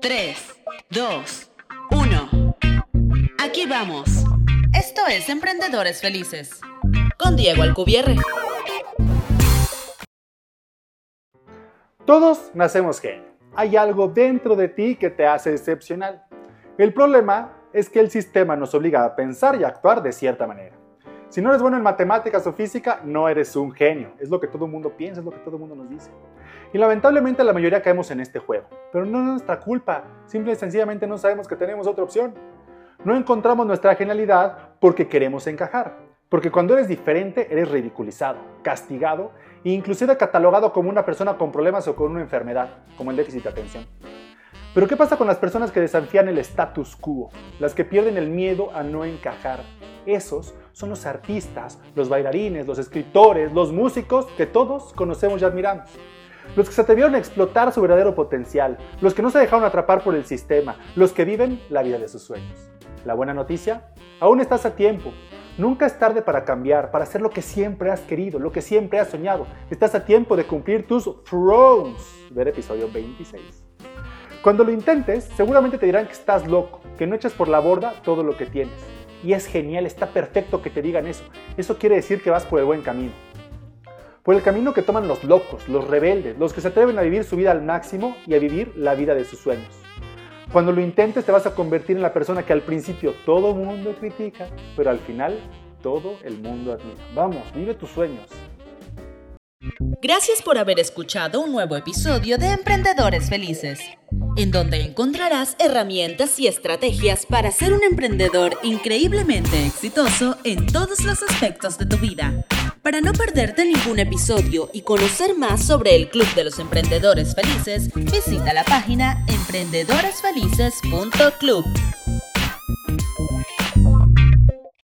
3, 2, 1. Aquí vamos. Esto es Emprendedores Felices. Con Diego Alcubierre. Todos nacemos genio. Hay algo dentro de ti que te hace excepcional. El problema es que el sistema nos obliga a pensar y actuar de cierta manera. Si no eres bueno en matemáticas o física, no eres un genio. Es lo que todo el mundo piensa, es lo que todo el mundo nos dice. Y lamentablemente la mayoría caemos en este juego. Pero no es nuestra culpa. Simple y sencillamente no sabemos que tenemos otra opción. No encontramos nuestra genialidad porque queremos encajar. Porque cuando eres diferente, eres ridiculizado, castigado e inclusive catalogado como una persona con problemas o con una enfermedad, como el déficit de atención. Pero ¿qué pasa con las personas que desafían el status quo? Las que pierden el miedo a no encajar. Esos son los artistas, los bailarines, los escritores, los músicos que todos conocemos y admiramos. Los que se atrevieron a explotar su verdadero potencial, los que no se dejaron atrapar por el sistema, los que viven la vida de sus sueños. La buena noticia, aún estás a tiempo. Nunca es tarde para cambiar, para hacer lo que siempre has querido, lo que siempre has soñado. Estás a tiempo de cumplir tus thrones. Ver episodio 26. Cuando lo intentes, seguramente te dirán que estás loco, que no echas por la borda todo lo que tienes. Y es genial, está perfecto que te digan eso. Eso quiere decir que vas por el buen camino. Por el camino que toman los locos, los rebeldes, los que se atreven a vivir su vida al máximo y a vivir la vida de sus sueños. Cuando lo intentes te vas a convertir en la persona que al principio todo mundo critica, pero al final todo el mundo admira. Vamos, vive tus sueños. Gracias por haber escuchado un nuevo episodio de Emprendedores Felices, en donde encontrarás herramientas y estrategias para ser un emprendedor increíblemente exitoso en todos los aspectos de tu vida. Para no perderte ningún episodio y conocer más sobre el Club de los Emprendedores Felices, visita la página emprendedoresfelices.club.